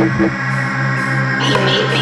He made me.